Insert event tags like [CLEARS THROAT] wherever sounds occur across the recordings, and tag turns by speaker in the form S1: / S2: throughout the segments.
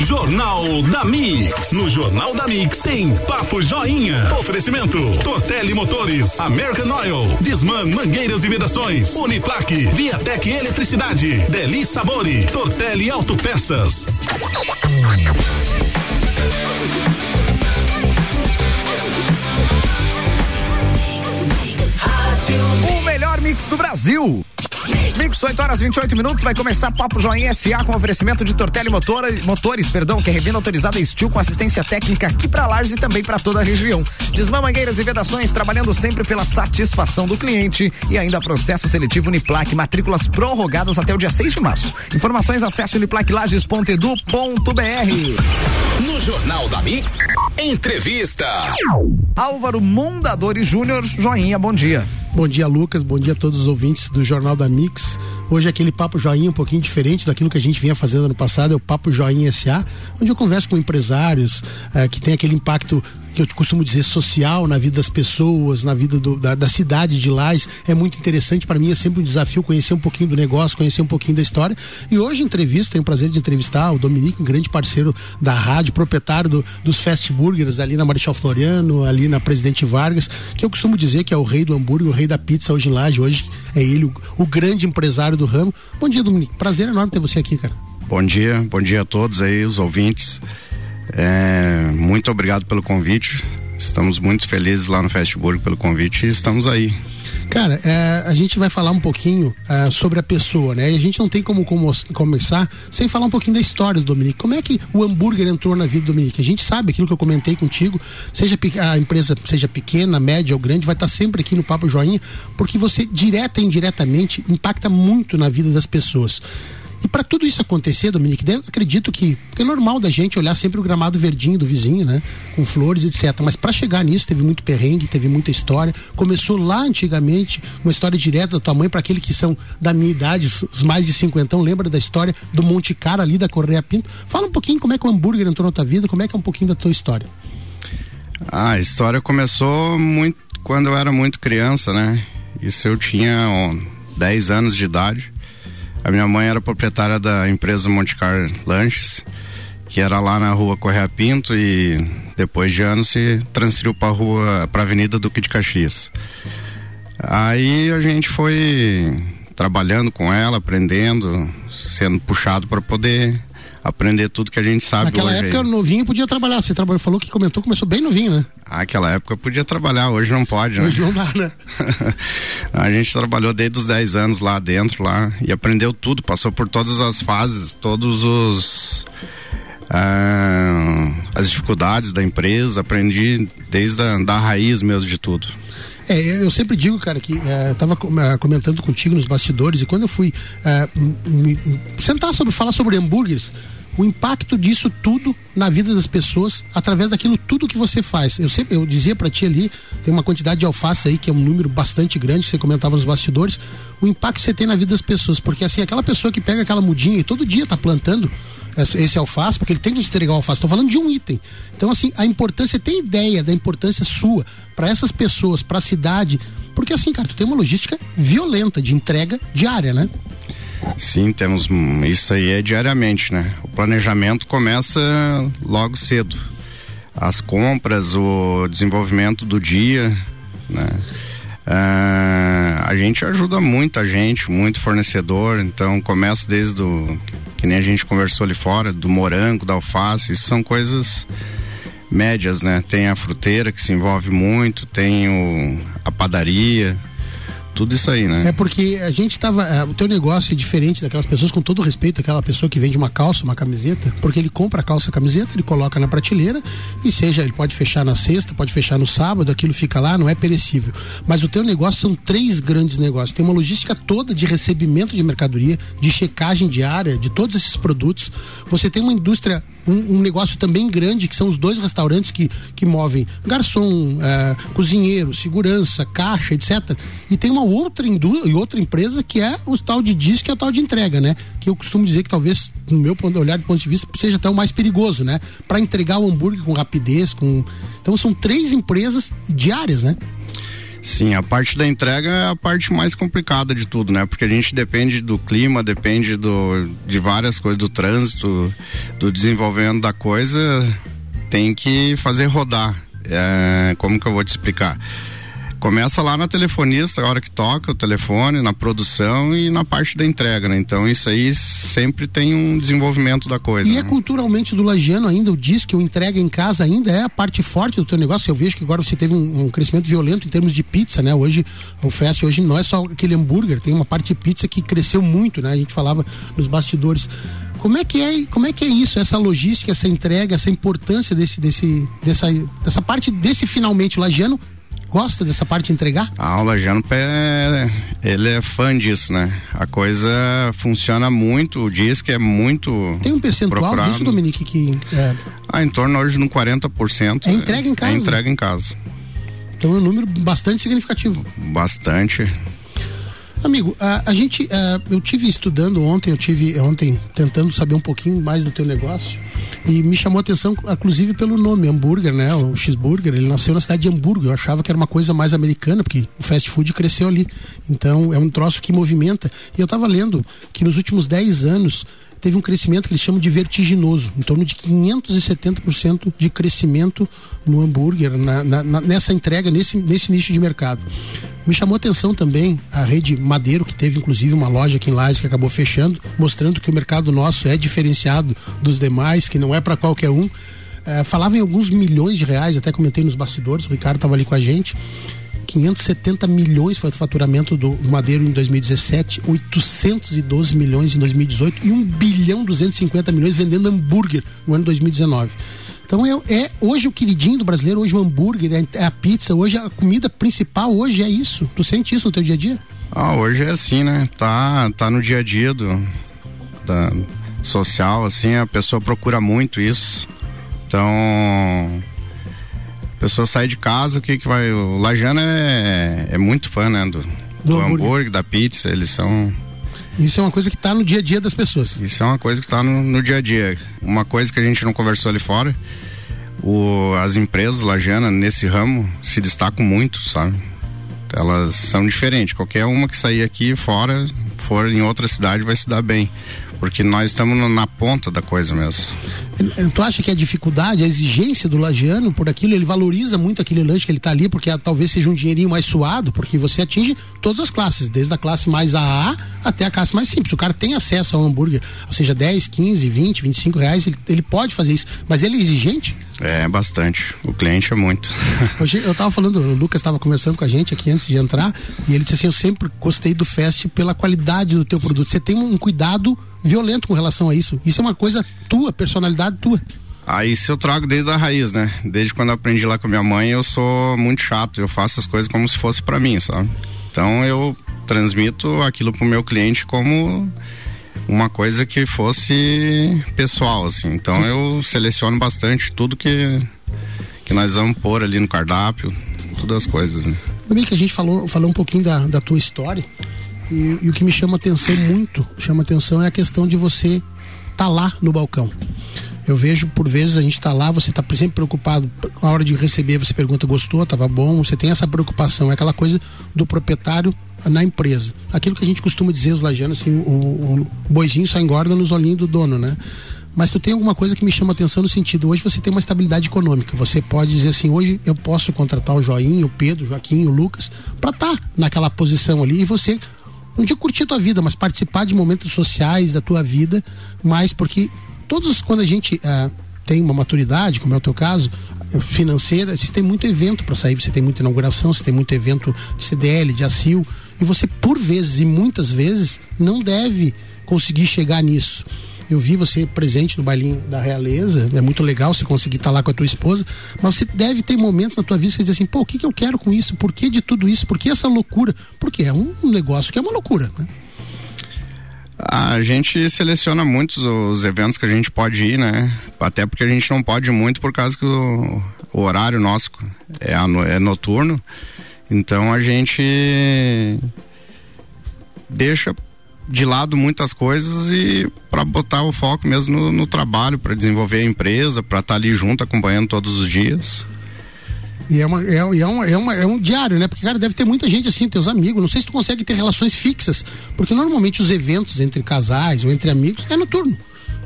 S1: Jornal da Mix. No Jornal da Mix, tem Papo Joinha. Oferecimento: Tortelli Motores, American Oil, Disman Mangueiras e Vedações, Uniplaque, Viatec Eletricidade, Deli Sabori, Tortelli Autopeças.
S2: O melhor mix do Brasil. Mix 8 horas 28 minutos, vai começar Papo Joinha SA com oferecimento de Tortelli Motora, Motores, perdão, que é revenda autorizada Steel com assistência técnica aqui para Lages e também para toda a região. Desmã Mangueiras e Vedações, trabalhando sempre pela satisfação do cliente e ainda processo seletivo Uniplac, matrículas prorrogadas até o dia 6 de março. Informações acesse uniplaclages.edu.br.
S1: Jornal da Mix, entrevista.
S2: Álvaro Mondadori Júnior, joinha, bom dia.
S3: Bom dia, Lucas. Bom dia a todos os ouvintes do Jornal da Mix. Hoje é aquele papo joinha um pouquinho diferente daquilo que a gente vinha fazendo ano passado, é o Papo Joinha SA, onde eu converso com empresários eh, que tem aquele impacto que eu costumo dizer social na vida das pessoas, na vida do, da, da, cidade de Lais. É muito interessante para mim, é sempre um desafio conhecer um pouquinho do negócio, conhecer um pouquinho da história. E hoje entrevista, tenho o prazer de entrevistar o Dominique, um grande parceiro da rádio, proprietário do, dos Fast Burgers ali na Marechal Floriano, ali na Presidente Vargas, que eu costumo dizer que é o rei do hambúrguer, o rei da pizza hoje em Laje. Hoje é ele, o, o grande empresário do ramo. Bom dia, Dominique. Prazer enorme ter você aqui, cara.
S4: Bom dia, bom dia a todos aí, os ouvintes. É, muito obrigado pelo convite. Estamos muito felizes lá no Fastburg pelo convite e estamos aí.
S3: Cara, é, a gente vai falar um pouquinho é, sobre a pessoa, né? E a gente não tem como, começar sem falar um pouquinho da história do Dominique. Como é que o hambúrguer entrou na vida do Dominique? A gente sabe aquilo que eu comentei contigo, seja a empresa seja pequena, média ou grande, vai estar sempre aqui no Papo Joinha, porque você direta e indiretamente impacta muito na vida das pessoas. E para tudo isso acontecer, Dominique, acredito que, é normal da gente olhar sempre o gramado verdinho do vizinho, né? Com flores, etc. Mas para chegar nisso teve muito perrengue, teve muita história. Começou lá antigamente, uma história direta da tua mãe para aqueles que são da minha idade, os mais de cinquentão, lembra da história do Monte Cara ali da Correia Pinto? Fala um pouquinho como é que o hambúrguer entrou na tua vida, como é que é um pouquinho da tua história.
S4: A história começou muito quando eu era muito criança, né? Isso eu tinha ó, 10 anos de idade. A minha mãe era proprietária da empresa Montecar Lanches, que era lá na rua Correia Pinto e depois de anos se transferiu para a rua, para Avenida Duque de Caxias. Aí a gente foi trabalhando com ela, aprendendo, sendo puxado para poder aprender tudo que a gente sabe
S3: Naquela
S4: hoje.
S3: época,
S4: aí.
S3: novinho podia trabalhar. Você trabalhou, falou que comentou, começou bem novinho, né?
S4: Naquela época podia trabalhar, hoje não pode,
S3: Hoje
S4: né?
S3: não dá, né? [LAUGHS]
S4: a gente trabalhou desde os 10 anos lá dentro lá e aprendeu tudo, passou por todas as fases, todos os ah, as dificuldades da empresa, aprendi desde a da raiz mesmo de tudo.
S3: É, eu sempre digo, cara, que é, eu tava é, comentando contigo nos bastidores e quando eu fui é, me, sentar sobre falar sobre hambúrgueres, o impacto disso tudo na vida das pessoas através daquilo tudo que você faz. Eu sempre eu dizia para ti ali, tem uma quantidade de alface aí que é um número bastante grande, você comentava nos bastidores, o impacto que você tem na vida das pessoas, porque assim, aquela pessoa que pega aquela mudinha e todo dia tá plantando esse alface, porque ele tem que entregar o alface. Estou falando de um item. Então, assim, a importância, tem ideia da importância sua para essas pessoas, para a cidade. Porque, assim, cara, tu tem uma logística violenta de entrega diária, né?
S4: Sim, temos isso aí é diariamente, né? O planejamento começa logo cedo. As compras, o desenvolvimento do dia, né? Uh, a gente ajuda muita gente, muito fornecedor, então começa desde o que nem a gente conversou ali fora, do morango, da alface, isso são coisas médias, né? Tem a fruteira que se envolve muito, tem o, a padaria, tudo isso aí, né?
S3: É porque a gente tava. É, o teu negócio é diferente daquelas pessoas, com todo respeito, aquela pessoa que vende uma calça, uma camiseta, porque ele compra a calça, a camiseta, ele coloca na prateleira e seja, ele pode fechar na sexta, pode fechar no sábado, aquilo fica lá, não é perecível. Mas o teu negócio são três grandes negócios. Tem uma logística toda de recebimento de mercadoria, de checagem diária de todos esses produtos. Você tem uma indústria um, um, negócio também grande, que são os dois restaurantes que, que movem garçom, é, cozinheiro, segurança, caixa, etc. E tem uma outra indústria, outra empresa que é o tal de disco, que é o tal de entrega, né? Que eu costumo dizer que talvez, no meu ponto, olhar do ponto de vista, seja até o mais perigoso, né? Para entregar o hambúrguer com rapidez, com. Então são três empresas diárias, né?
S4: Sim, a parte da entrega é a parte mais complicada de tudo, né? Porque a gente depende do clima, depende do, de várias coisas, do trânsito, do desenvolvimento da coisa, tem que fazer rodar. É, como que eu vou te explicar? Começa lá na telefonista, a hora que toca o telefone, na produção e na parte da entrega, né? Então isso aí sempre tem um desenvolvimento da coisa.
S3: E
S4: né?
S3: é culturalmente do lagiano ainda, o diz que o entrega em casa ainda é a parte forte do teu negócio. Eu vejo que agora você teve um, um crescimento violento em termos de pizza, né? Hoje, o Fest hoje não é só aquele hambúrguer, tem uma parte de pizza que cresceu muito, né? A gente falava nos bastidores. Como é que é, como é que é isso, essa logística, essa entrega, essa importância desse, desse, dessa, dessa parte desse finalmente lagiano gosta dessa parte de entregar?
S4: A aula já no pé, ele é fã disso, né? A coisa funciona muito, diz que é muito.
S3: Tem um percentual procurado. disso, Dominique, que. É...
S4: Ah, em torno hoje no 40%.
S3: É entrega em casa?
S4: É entrega em casa.
S3: Então é um número bastante significativo.
S4: Bastante.
S3: Amigo, a, a gente, a, eu tive estudando ontem, eu tive ontem tentando saber um pouquinho mais do teu negócio e me chamou a atenção, inclusive pelo nome, hambúrguer, né? O cheeseburger, ele nasceu na cidade de Hamburgo. Eu achava que era uma coisa mais americana, porque o fast food cresceu ali. Então é um troço que movimenta. E eu estava lendo que nos últimos 10 anos teve um crescimento que eles chamam de vertiginoso, em torno de 570% de crescimento no hambúrguer, na, na, nessa entrega, nesse, nesse nicho de mercado. Me chamou atenção também a rede Madeiro, que teve inclusive uma loja aqui em Lages que acabou fechando, mostrando que o mercado nosso é diferenciado dos demais, que não é para qualquer um. É, falava em alguns milhões de reais, até comentei nos bastidores, o Ricardo estava ali com a gente. 570 milhões foi o faturamento do Madeiro em 2017, 812 milhões em 2018 e 1 bilhão 250 milhões vendendo hambúrguer no ano 2019. Então é, é, hoje o queridinho do brasileiro, hoje o hambúrguer, é, é a pizza, hoje a comida principal hoje é isso. Tu sente isso no teu dia a dia?
S4: Ah, hoje é assim, né? Tá, tá no dia a dia do da, social, assim, a pessoa procura muito isso. Então, a pessoa sai de casa, o que que vai. O Lajana é, é muito fã, né? Do, do, do hambúrguer. hambúrguer, da pizza, eles são.
S3: Isso é uma coisa que está no dia a dia das pessoas.
S4: Isso é uma coisa que está no, no, dia a dia. Uma coisa que a gente não conversou ali fora, o, as empresas Lajana nesse ramo se destacam muito, sabe? Elas são diferentes. Qualquer uma que sair aqui fora, for em outra cidade, vai se dar bem porque nós estamos na ponta da coisa mesmo.
S3: Tu acha que a dificuldade, a exigência do lagiano por aquilo, ele valoriza muito aquele lanche que ele está ali, porque talvez seja um dinheirinho mais suado, porque você atinge todas as classes, desde a classe mais AA até a classe mais simples. O cara tem acesso ao hambúrguer, ou seja, 10, 15, 20, 25 reais, ele, ele pode fazer isso, mas ele é exigente?
S4: É, bastante. O cliente é muito.
S3: Hoje [LAUGHS] eu estava falando, o Lucas estava conversando com a gente aqui antes de entrar, e ele disse assim: Eu sempre gostei do Fest pela qualidade do teu produto. Você tem um cuidado violento com relação a isso. Isso é uma coisa tua, personalidade tua.
S4: Ah, isso eu trago desde a raiz, né? Desde quando eu aprendi lá com minha mãe, eu sou muito chato. Eu faço as coisas como se fosse para mim, sabe? Então eu transmito aquilo pro meu cliente como uma coisa que fosse pessoal, assim. Então eu seleciono bastante tudo que que nós vamos pôr ali no cardápio, todas as coisas, né?
S3: Também que a gente falou, falou um pouquinho da, da tua história e, e, o que me chama atenção muito, chama atenção é a questão de você estar tá lá no balcão. Eu vejo por vezes a gente está lá, você está sempre preocupado, na hora de receber você pergunta gostou, estava bom, você tem essa preocupação, é aquela coisa do proprietário na empresa. Aquilo que a gente costuma dizer os lajanos, assim, o, o boizinho só engorda nos olhinhos do dono, né? Mas tu tem alguma coisa que me chama atenção no sentido, hoje você tem uma estabilidade econômica, você pode dizer assim, hoje eu posso contratar o Joinha, o Pedro, o Joaquim, o Lucas, para estar tá naquela posição ali e você não digo curtir a tua vida, mas participar de momentos sociais da tua vida, mas porque todos quando a gente uh, tem uma maturidade, como é o teu caso, financeira, você tem muito evento para sair, você tem muita inauguração, você tem muito evento de CDL, de ACIL, e você por vezes e muitas vezes não deve conseguir chegar nisso eu vi você presente no bailinho da realeza, é muito legal você conseguir estar tá lá com a tua esposa, mas você deve ter momentos na tua vida que você diz assim, pô, o que, que eu quero com isso? Por que de tudo isso? Por que essa loucura? Porque é um negócio que é uma loucura, né?
S4: A gente seleciona muitos os eventos que a gente pode ir, né? Até porque a gente não pode ir muito por causa que o, o horário nosso é, é noturno. Então a gente deixa de lado muitas coisas e para botar o foco mesmo no, no trabalho, para desenvolver a empresa, para estar tá ali junto acompanhando todos os dias.
S3: E é, uma, é, é, uma, é, uma, é um diário, né? Porque, cara, deve ter muita gente assim, teus amigos. Não sei se tu consegue ter relações fixas. Porque normalmente os eventos entre casais ou entre amigos é noturno.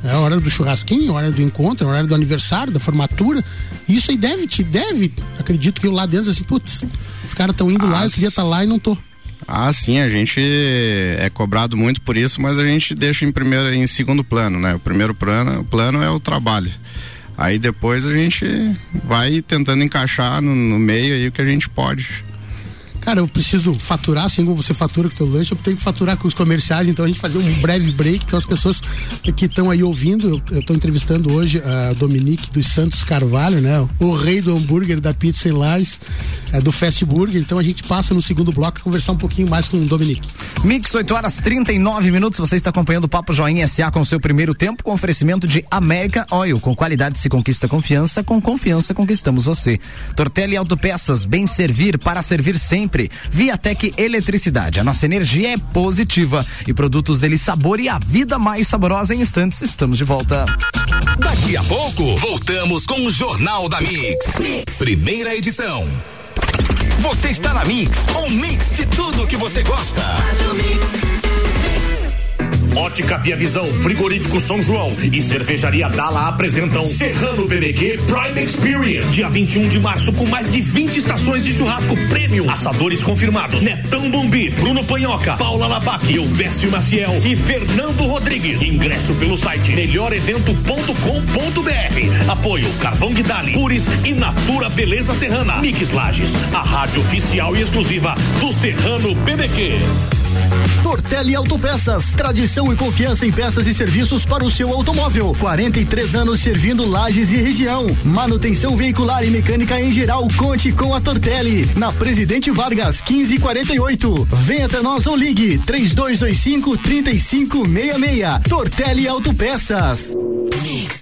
S3: É a hora do churrasquinho, a hora do encontro, a hora do aniversário, da formatura. Isso aí deve te, deve, acredito que eu lá dentro assim, putz, os caras estão indo lá, eu queria estar tá lá e não tô.
S4: Ah, sim, a gente é cobrado muito por isso, mas a gente deixa em primeiro, em segundo plano, né? O primeiro plano, o plano é o trabalho. Aí depois a gente vai tentando encaixar no, no meio aí o que a gente pode
S3: cara, eu preciso faturar, assim como você fatura com o teu lanche, eu tenho que faturar com os comerciais, então a gente fazer um breve break, então as pessoas que estão aí ouvindo, eu estou entrevistando hoje a Dominique dos Santos Carvalho, né? O rei do hambúrguer da pizza em Lages, é, do Fast Burger, então a gente passa no segundo bloco a conversar um pouquinho mais com o Dominique.
S2: Mix, 8 horas 39 minutos, você está acompanhando o Papo Joinha SA com o seu primeiro tempo, com oferecimento de América Oil, com qualidade se conquista confiança, com confiança conquistamos você. Tortelli Autopeças, bem servir para servir sempre sempre. Viatec Eletricidade, a nossa energia é positiva e produtos dele sabor e a vida mais saborosa em instantes. Estamos de volta.
S1: Daqui a pouco, voltamos com o Jornal da mix. mix. Primeira edição. Você está na Mix, um mix de tudo que você gosta. Faz o mix.
S5: Ótica Via Visão, Frigorífico São João e Cervejaria Dala apresentam Serrano BBQ Prime Experience. Dia 21 de março, com mais de 20 estações de churrasco prêmio. Assadores confirmados: Netão Bombi, Bruno Panhoca, Paula Labac, Elvésio Maciel e Fernando Rodrigues. Ingresso pelo site melhorevento.com.br. Apoio Carvão Guidali, Puris e Natura Beleza Serrana. Mix Lages, a rádio oficial e exclusiva do Serrano BBQ.
S6: Tortelli Autopeças, tradição e confiança em peças e serviços para o seu automóvel. 43 anos servindo lajes e região. Manutenção veicular e mecânica em geral. Conte com a Tortelli. Na Presidente Vargas, 1548. Venha até nós ou ligue 3225 3566. Tortelli Autopeças.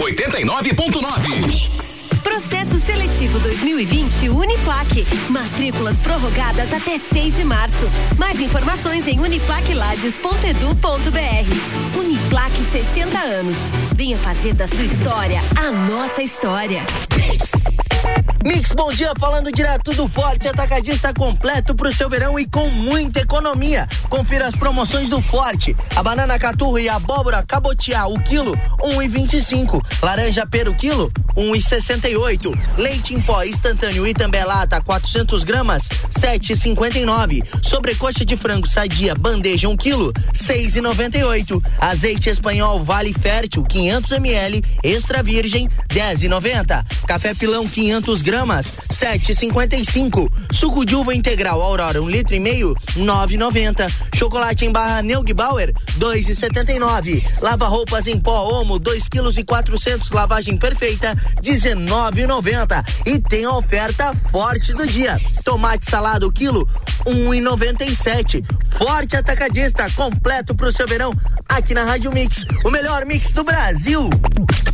S1: 89.9.
S7: Processo seletivo 2020 Uniplaque. Matrículas prorrogadas até 6 de março. Mais informações em uniplaquelages.edu.br. Uniplaque 60 anos. Venha fazer da sua história a nossa história.
S8: Mix, bom dia, falando direto do Forte Atacadista completo pro seu verão e com muita economia. Confira as promoções do Forte. A banana caturra e a abóbora cabotiá, o quilo, um e vinte e cinco. Laranja pera, o quilo, um e sessenta e oito. Leite em pó instantâneo e também lata, 400 gramas, sete e cinquenta e nove. Sobrecoxa de frango sadia, bandeja, um quilo, seis e noventa e oito. Azeite espanhol Vale Fértil, 500 ml, extra virgem, dez e noventa. Café pilão, 500 gramas, e cinco. Suco de uva integral Aurora, um litro e meio, nove noventa. Chocolate em barra Neugbauer, dois e setenta e nove. Lava roupas em pó Omo, dois quilos e quatrocentos, lavagem perfeita, dezenove noventa. E tem a oferta forte do dia. Tomate salado quilo, um e noventa e sete. Forte atacadista, completo pro seu verão, aqui na Rádio Mix, o melhor mix do Brasil.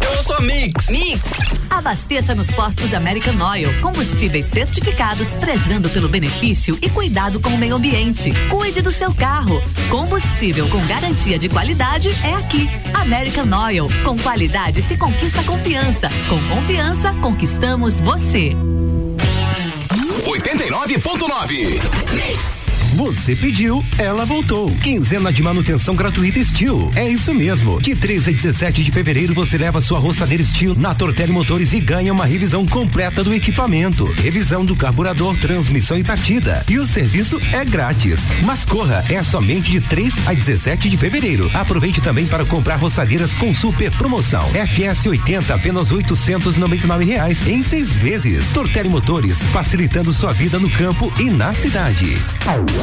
S1: Eu sou Mix.
S7: Mix. Abasteça nos postos American Oil. Combustíveis certificados, prezando pelo benefício e cuidado com o meio ambiente. Cuide do seu carro. Combustível com garantia de qualidade é aqui. American Oil. Com qualidade se conquista confiança. Com confiança conquistamos você.
S1: 89.9.
S9: Você pediu, ela voltou. Quinzena de manutenção gratuita Steel. É isso mesmo. De 13 a 17 de fevereiro você leva sua roçadeira Steel na Tortelli Motores e ganha uma revisão completa do equipamento. Revisão do carburador, transmissão e partida. E o serviço é grátis. Mas corra, é somente de 3 a 17 de fevereiro. Aproveite também para comprar roçadeiras com super promoção. FS 80 apenas 899 reais em seis vezes. Tortelli Motores, facilitando sua vida no campo e na cidade.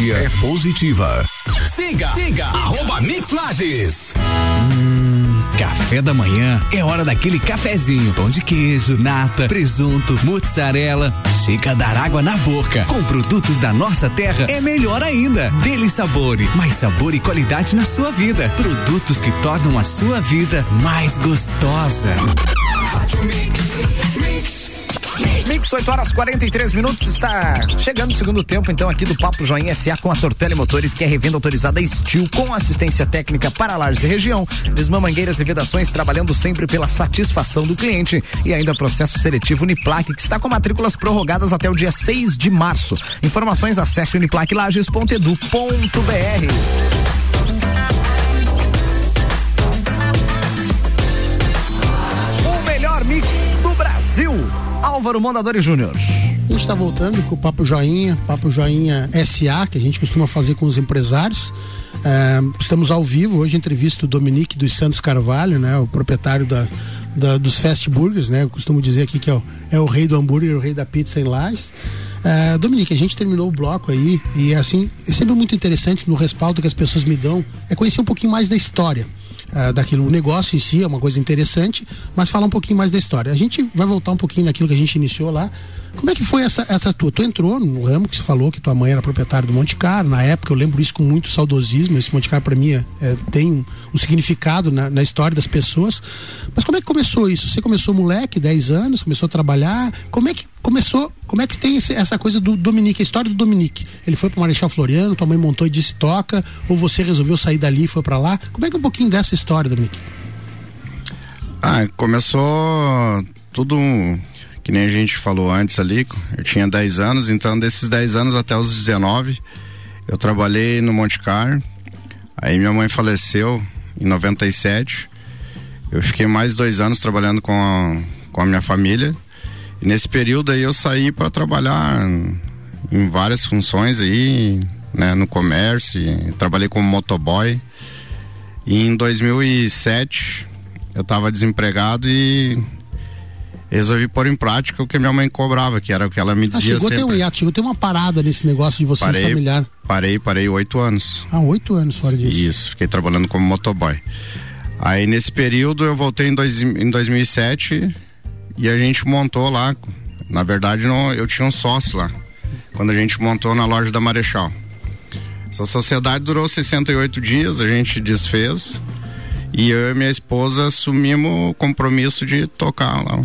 S1: é positiva.
S10: Siga, siga, arroba Mix Lages.
S11: Café da manhã é hora daquele cafezinho. Pão de queijo, nata, presunto, mozzarella. Chega a dar água na boca. Com produtos da nossa terra é melhor ainda. Dele Sabore, mais sabor e qualidade na sua vida. Produtos que tornam a sua vida mais gostosa.
S2: Mix, 8 horas 43 minutos, está chegando o segundo tempo, então, aqui do Papo Joinha SA com a Tortelli Motores, que é revenda autorizada Steel, com assistência técnica para lajes e região, desmamangueiras e vedações, trabalhando sempre pela satisfação do cliente e ainda processo seletivo Uniplaque, que está com matrículas prorrogadas até o dia 6 de março. Informações, acesse uniplaquelages.edu.br. Álvaro Mondadori Júnior.
S3: A gente está voltando com o Papo Joinha, Papo Joinha SA, que a gente costuma fazer com os empresários. É, estamos ao vivo, hoje entrevista o Dominique dos Santos Carvalho, né, o proprietário da, da, dos Fast Burgers, né? Eu costumo dizer aqui que é o, é o rei do hambúrguer, o rei da pizza em Lages. É, Dominique, a gente terminou o bloco aí e assim, é sempre muito interessante no respaldo que as pessoas me dão, é conhecer um pouquinho mais da história. Uh, daquilo, o negócio em si é uma coisa interessante, mas falar um pouquinho mais da história. A gente vai voltar um pouquinho naquilo que a gente iniciou lá. Como é que foi essa, essa tua? Tu entrou no ramo que você falou que tua mãe era proprietária do Monte Carlo, na época eu lembro isso com muito saudosismo, esse Monte Carlo para mim é, é, tem um, significado na, na, história das pessoas. Mas como é que começou isso? Você começou moleque, 10 anos, começou a trabalhar, como é que começou, como é que tem esse, essa coisa do Dominique, a história do Dominique? Ele foi pro Marechal Floriano, tua mãe montou e disse toca, ou você resolveu sair dali e foi para lá? Como é que é um pouquinho dessa história, Dominique?
S4: Ah, começou tudo que nem a gente falou antes ali, eu tinha 10 anos, então desses 10 anos até os 19, eu trabalhei no Monte Carlo. Aí minha mãe faleceu em 97. Eu fiquei mais dois anos trabalhando com a, com a minha família. E nesse período aí eu saí para trabalhar em várias funções aí, né, no comércio, trabalhei como motoboy. E em 2007 eu estava desempregado e resolvi pôr em prática o que minha mãe cobrava, que era o que ela me dizia ah, chegou sempre.
S3: Ter um hiato, chegou ter uma parada nesse negócio de você
S4: parei,
S3: familiar.
S4: Parei, parei oito anos.
S3: Ah, oito anos fora disso.
S4: Isso, fiquei trabalhando como motoboy. Aí nesse período eu voltei em, dois, em 2007 e a gente montou lá, na verdade não, eu tinha um sócio lá, quando a gente montou na loja da Marechal. Essa sociedade durou 68 dias, a gente desfez e eu e minha esposa assumimos o compromisso de tocar lá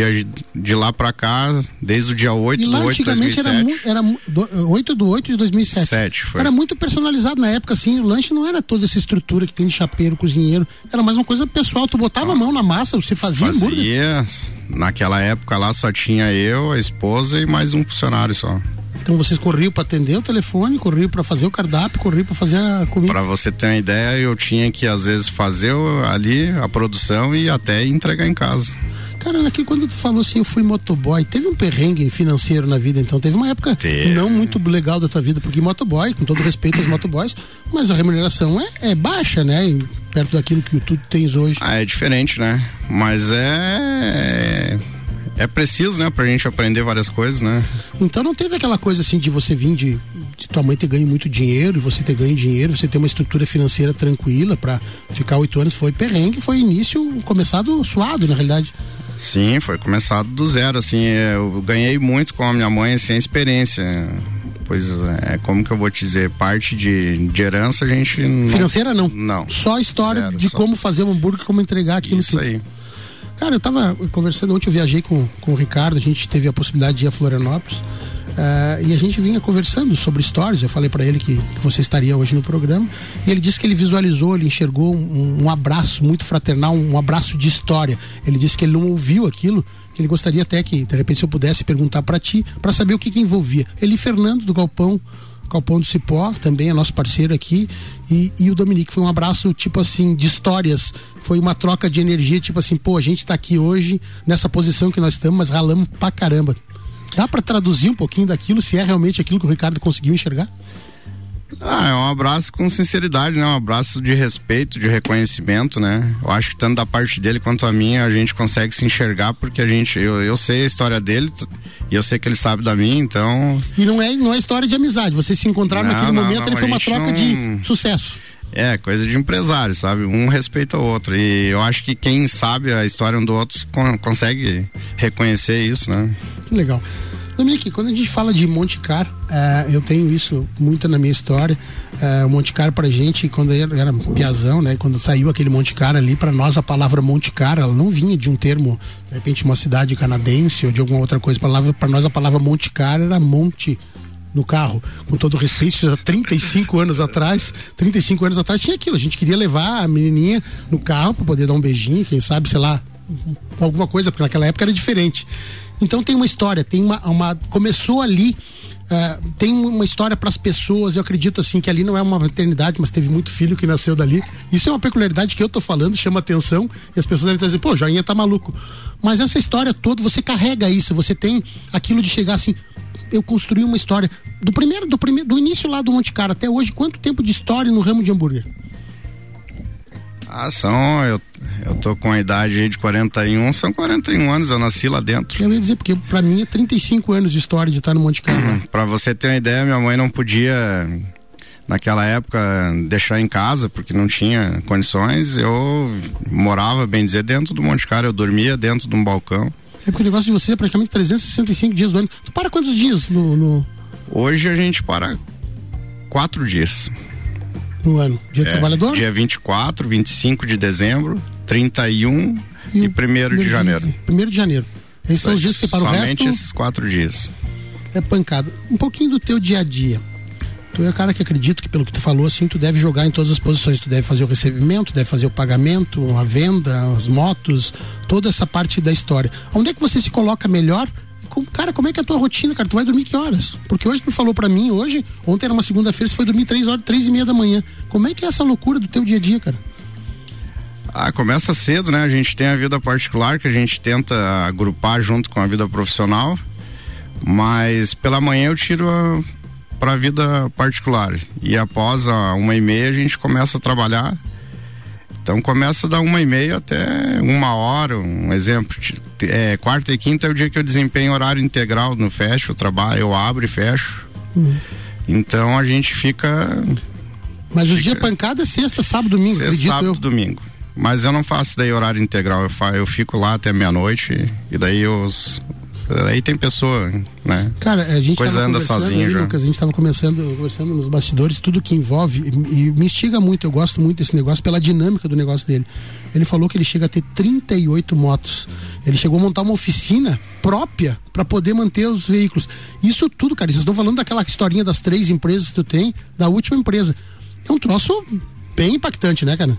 S4: e de lá para cá, desde o dia 8 do 8 de 2007.
S3: Era, era 8 do 8 de 2007.
S4: 7, foi.
S3: Era muito personalizado na época, assim. O lanche não era toda essa estrutura que tem de chapeiro, cozinheiro. Era mais uma coisa pessoal. Tu botava ah, a mão na massa, você fazia,
S4: fazia
S3: hambúrguer.
S4: Naquela época lá só tinha eu, a esposa e mais um funcionário só.
S3: Então vocês corriam para atender o telefone, corriam para fazer o cardápio, corriam para fazer a comida.
S4: Para você ter uma ideia, eu tinha que às vezes fazer ali a produção e até entregar em casa.
S3: Cara, naquele, quando tu falou assim, eu fui motoboy, teve um perrengue financeiro na vida, então teve uma época não muito legal da tua vida, porque motoboy, com todo respeito aos motoboys, mas a remuneração é, é baixa, né? Perto daquilo que tu tens hoje.
S4: Ah, é diferente, né? Mas é é preciso, né, pra gente aprender várias coisas, né?
S3: Então não teve aquela coisa assim de você vir de, de tua mãe ter ganho muito dinheiro, você ter ganho dinheiro, você ter uma estrutura financeira tranquila para ficar oito anos, foi perrengue, foi início começado suado, na realidade.
S4: Sim, foi começado do zero, assim, eu ganhei muito com a minha mãe, assim, a experiência, pois é, como que eu vou te dizer, parte de, de herança a gente...
S3: Não, Financeira não?
S4: Não.
S3: Só a história zero, de só. como fazer um hambúrguer, como entregar aquilo.
S4: Isso aí.
S3: Cara, eu tava conversando ontem, eu viajei com, com o Ricardo, a gente teve a possibilidade de ir a Florianópolis. Uh, e a gente vinha conversando sobre stories. Eu falei para ele que, que, você estaria hoje no programa. E ele disse que ele visualizou, ele enxergou um, um, abraço muito fraternal, um abraço de história. Ele disse que ele não ouviu aquilo, que ele gostaria até que, de repente, se eu pudesse perguntar para ti, para saber o que, que envolvia. Ele Fernando do Galpão Calpão do Cipó, também é nosso parceiro aqui, e, e o Dominique. Foi um abraço, tipo assim, de histórias. Foi uma troca de energia, tipo assim, pô, a gente tá aqui hoje, nessa posição que nós estamos, mas ralamos pra caramba. Dá para traduzir um pouquinho daquilo, se é realmente aquilo que o Ricardo conseguiu enxergar?
S4: Ah, é um abraço com sinceridade, né? Um abraço de respeito, de reconhecimento, né? Eu acho que tanto da parte dele quanto a minha, a gente consegue se enxergar porque a gente, eu, eu sei a história dele e eu sei que ele sabe da minha, então.
S3: E não é, não é história de amizade, vocês se encontraram não, naquele não, momento, não, ele foi uma troca de sucesso.
S4: É, coisa de empresário, sabe? Um respeita o outro. E eu acho que quem sabe a história um do outro con consegue reconhecer isso, né?
S3: Que legal. Dominique, quando a gente fala de Monte Car, uh, eu tenho isso muito na minha história. Uh, o Monte Car pra gente, quando era piazão, né? Quando saiu aquele Monte Car ali, para nós a palavra Monte Car, ela não vinha de um termo, de repente, uma cidade canadense ou de alguma outra coisa. Para nós a palavra Monte Car era monte no carro. Com todo respeito, há 35 anos atrás, 35 anos atrás tinha aquilo. A gente queria levar a menininha no carro para poder dar um beijinho, quem sabe, sei lá, alguma coisa, porque naquela época era diferente. Então tem uma história, tem uma. uma começou ali. Uh, tem uma história para as pessoas. Eu acredito assim que ali não é uma maternidade, mas teve muito filho que nasceu dali. Isso é uma peculiaridade que eu tô falando, chama atenção e as pessoas devem estar dizendo, pô, Joinha tá maluco. Mas essa história toda, você carrega isso, você tem aquilo de chegar assim, eu construí uma história do primeiro, do primeiro, do início lá do Monte Cara até hoje. Quanto tempo de história no ramo de hambúrguer?
S4: Ah, são. Eu, eu tô com a idade aí de 41, são 41 anos, eu nasci lá dentro.
S3: Eu ia dizer, porque para mim é 35 anos de história de estar no Monte Carlo. [CLEARS THROAT] Uhum.
S4: para você ter uma ideia, minha mãe não podia, naquela época, deixar em casa, porque não tinha condições. Eu morava, bem dizer, dentro do Monte Carlo, eu dormia dentro de um balcão.
S3: É porque o negócio de você é praticamente 365 dias do ano. Tu para quantos dias no... no...
S4: Hoje a gente para quatro dias
S3: no ano? Dia é, do Trabalhador?
S4: Dia 24, 25 de dezembro, 31 e, e 1 de janeiro.
S3: 1 de janeiro. Esses são os dias que para o resto.
S4: Somente esses quatro dias.
S3: É pancada. Um pouquinho do teu dia a dia. Tu é o cara que acredita que pelo que tu falou assim, tu deve jogar em todas as posições, tu deve fazer o recebimento, deve fazer o pagamento, a venda, as motos, toda essa parte da história. Onde é que você se coloca melhor cara, como é que é a tua rotina, cara? Tu vai dormir que horas? Porque hoje tu falou para mim, hoje, ontem era uma segunda-feira, você foi dormir três horas, três e meia da manhã. Como é que é essa loucura do teu dia a dia, cara?
S4: Ah, começa cedo, né? A gente tem a vida particular que a gente tenta agrupar junto com a vida profissional, mas pela manhã eu tiro a, pra vida particular e após a uma e meia a gente começa a trabalhar então começa da uma e meia até uma hora, um exemplo. É, quarta e quinta é o dia que eu desempenho horário integral no fecho, eu trabalho, eu abro e fecho. Uhum. Então a gente fica.
S3: Mas os dias pancada é sexta, sábado, domingo.
S4: Sexta, sábado, eu. domingo. Mas eu não faço daí horário integral, eu, faço, eu fico lá até meia-noite e daí os, aí tem pessoa, né?
S3: Cara, a gente
S4: Coisa anda sozinho já.
S3: Lucas, a gente estava começando, conversando nos bastidores, tudo que envolve, e, e me instiga muito, eu gosto muito desse negócio, pela dinâmica do negócio dele. Ele falou que ele chega a ter 38 motos. Ele chegou a montar uma oficina própria para poder manter os veículos. Isso tudo, cara, vocês estão falando daquela historinha das três empresas que tu tem, da última empresa. É um troço bem impactante, né, cara?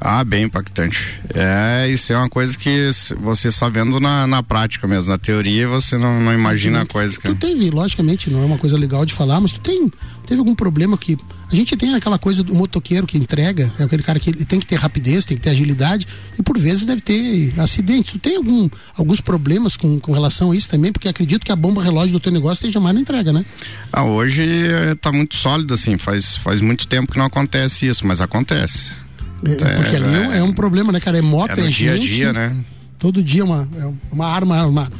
S4: Ah, bem impactante. É, isso é uma coisa que você só vendo na, na prática mesmo. Na teoria você não, não imagina a coisa que.
S3: Tu teve, logicamente, não é uma coisa legal de falar, mas tu tem, teve algum problema que. A gente tem aquela coisa do motoqueiro que entrega, é aquele cara que ele tem que ter rapidez, tem que ter agilidade, e por vezes deve ter acidentes. Tu tem algum, alguns problemas com, com relação a isso também? Porque acredito que a bomba relógio do teu negócio esteja mais na entrega, né?
S4: Ah, hoje está muito sólido, assim, faz, faz muito tempo que não acontece isso, mas acontece.
S3: É, porque ali é, é, um problema, né, cara? É moto, é,
S4: é
S3: dia
S4: gente. dia a dia, né?
S3: Todo dia uma, é uma arma armada.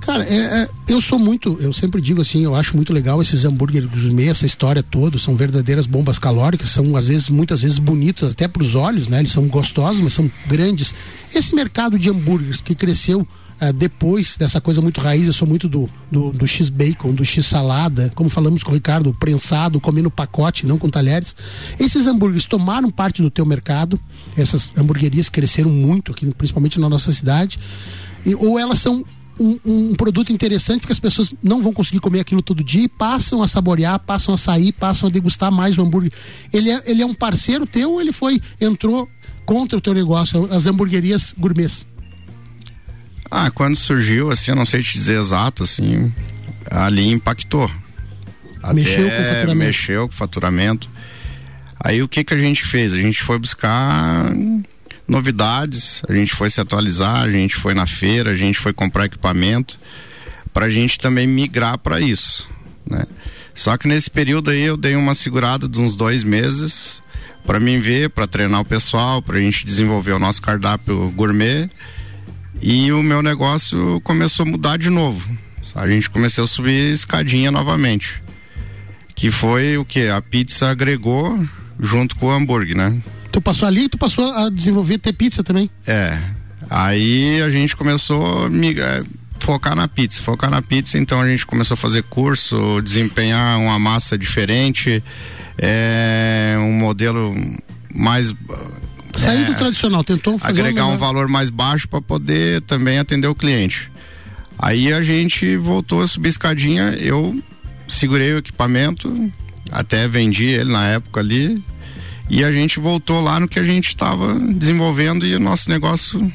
S3: Cara, é, é, eu sou muito, eu sempre digo assim, eu acho muito legal esses hambúrgueres gourmet, essa história toda, são verdadeiras bombas calóricas, são às vezes, muitas vezes bonitos até para os olhos, né? Eles são gostosos, mas são grandes. Esse mercado de hambúrgueres que cresceu uh, depois dessa coisa muito raiz, eu sou muito do, do, do X-bacon, do X-salada, como falamos com o Ricardo, prensado, comendo pacote, não com talheres. Esses hambúrgueres tomaram parte do teu mercado, essas hamburguerias cresceram muito aqui, principalmente na nossa cidade, e, ou elas são um, um, produto interessante porque as pessoas não vão conseguir comer aquilo todo dia e passam a saborear, passam a sair, passam a degustar mais o hambúrguer. Ele é, ele é um parceiro teu ou ele foi, entrou contra o teu negócio, as hamburguerias gourmets?
S4: Ah, quando surgiu, assim, eu não sei te dizer exato, assim, ali impactou. Até
S3: Mexeu com o faturamento.
S4: Mexeu com o faturamento. Aí o que que a gente fez? A gente foi buscar novidades, a gente foi se atualizar, a gente foi na feira, a gente foi comprar equipamento para a gente também migrar para isso, né? Só que nesse período aí eu dei uma segurada de uns dois meses para mim ver, para treinar o pessoal, para a gente desenvolver o nosso cardápio gourmet e o meu negócio começou a mudar de novo. A gente começou a subir escadinha novamente, que foi o que a pizza agregou junto com o hambúrguer, né?
S3: Tu passou ali e tu passou a desenvolver ter pizza também.
S4: É. Aí a gente começou a migrar, focar na pizza, focar na pizza, então a gente começou a fazer curso, desempenhar uma massa diferente, é, um modelo mais
S3: Saindo
S4: é,
S3: do tradicional, tentou fazer
S4: agregar um valor mais baixo para poder também atender o cliente. Aí a gente voltou a subir escadinha, eu segurei o equipamento, até vendi ele na época ali, e a gente voltou lá no que a gente estava desenvolvendo e o nosso negócio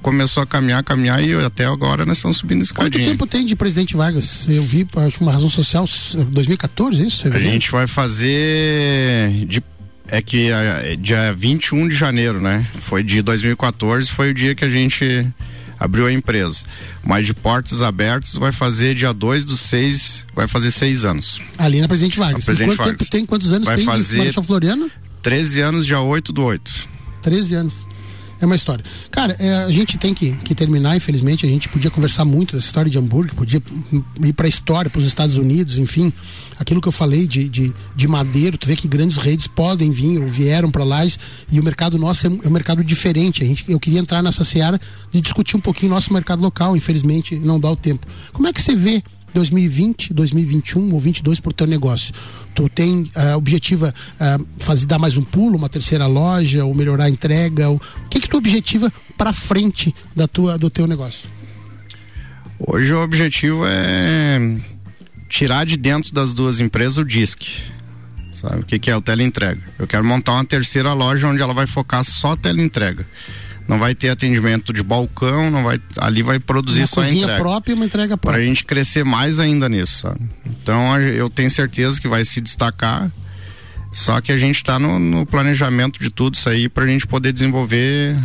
S4: começou a caminhar, caminhar e até agora nós estamos subindo
S3: Quanto
S4: escadinha.
S3: tempo tem de presidente Vargas? Eu vi, acho uma razão social, 2014, é isso?
S4: A gente vai fazer de é que é, dia 21 de janeiro, né? Foi de 2014, foi o dia que a gente abriu a empresa. Mas de portas abertas vai fazer dia 2 do 6, vai fazer seis anos.
S3: Ali na Presidente Vargas.
S4: Na Presidente Vargas.
S3: tem? Quantos anos
S4: Vai
S3: tem
S4: fazer-
S3: Floriano?
S4: 13 anos, dia 8 do 8.
S3: 13 anos. É uma história. Cara, é, a gente tem que, que terminar, infelizmente. A gente podia conversar muito dessa história de hambúrguer, podia ir para a história, para os Estados Unidos, enfim. Aquilo que eu falei de, de, de madeiro, tu vê que grandes redes podem vir ou vieram para lá e o mercado nosso é, um- é um mercado diferente. A gente, eu queria entrar nessa seara de discutir um pouquinho nosso mercado local, infelizmente não dá o tempo. Como é que você vê 2020, 2021 ou 22 para o teu negócio? Tu tem ah, objetiva ah, fazer dar mais um pulo, uma terceira loja ou melhorar a entrega? O que que tu objetiva para frente da tua do teu negócio?
S4: Hoje o objetivo é tirar de dentro das duas empresas o DISC. Sabe o que, que é o teleentrega? Eu quero montar uma terceira loja onde ela vai focar só teleentrega. Não vai ter atendimento de balcão, não vai ali vai produzir
S3: uma
S4: só a
S3: cozinha
S4: entrega.
S3: própria e uma entrega
S4: Para a
S3: própria.
S4: gente crescer mais ainda nisso, sabe? Então eu tenho certeza que vai se destacar. Só que a gente está no, no planejamento de tudo isso aí para a gente poder desenvolver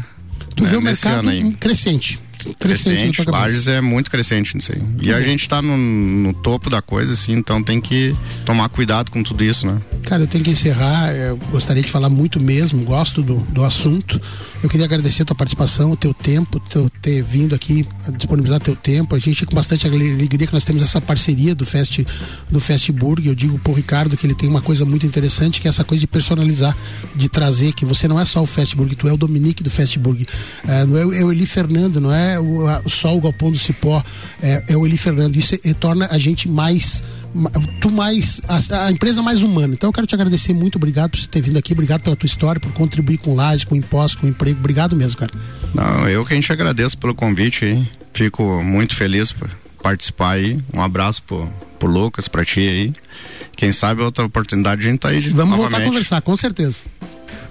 S3: Tu
S4: né,
S3: vê o mercado
S4: ano aí.
S3: crescente. Crescente.
S4: Lages é muito crescente nisso aí. E a gente tá no, no topo da coisa, assim, então tem que tomar cuidado com tudo isso, né?
S3: Cara, eu tenho que encerrar. Eu gostaria de falar muito mesmo, gosto do, do assunto. Eu queria agradecer a tua participação, o teu tempo, teu ter vindo aqui, disponibilizar teu tempo. A gente com bastante alegria que nós temos essa parceria do Fest do Festburg. Eu digo pro Ricardo que ele tem uma coisa muito interessante, que é essa coisa de personalizar, de trazer que você não é só o Festburg, tu é o Dominique do Festburg. É, não é, é o Eli Fernando, não é o, a- só o Galpão do Cipó, é, é o Eli Fernando. Isso é- torna a gente mais ma- tu mais a, a empresa mais humana. Então eu quero te agradecer muito, obrigado por você ter vindo aqui, obrigado pela tua história, por contribuir com lajes, com impostos, com emprego. Obrigado mesmo, cara.
S4: Não, eu que a gente agradeço pelo convite aí. Fico muito feliz por participar aí. Um abraço pro, pro Lucas, pra ti aí. Quem sabe outra oportunidade a gente tá aí de
S3: Vamos
S4: novamente.
S3: voltar a conversar, com certeza.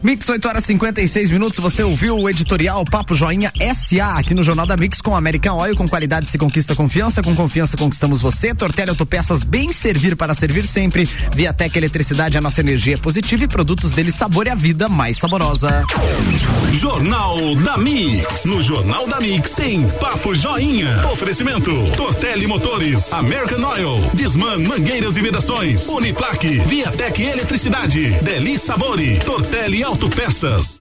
S2: Mix 8 horas 56 minutos. Você ouviu o editorial Papo Joinha SA aqui no Jornal da Mix com American Oil. Com qualidade se conquista confiança. Com confiança conquistamos você. Tortelli Autopeças, bem servir para servir sempre. Viatec Eletricidade, a nossa energia é positiva e produtos dele sabor e a vida mais saborosa.
S1: Jornal da Mix. No Jornal da Mix, tem Papo Joinha. Oferecimento: Tortelli Motores, American Oil, Disman Mangueiras e Vedações, Uniplaque, Viatec Eletricidade, Deli Sabore, Tortelli Autopeças.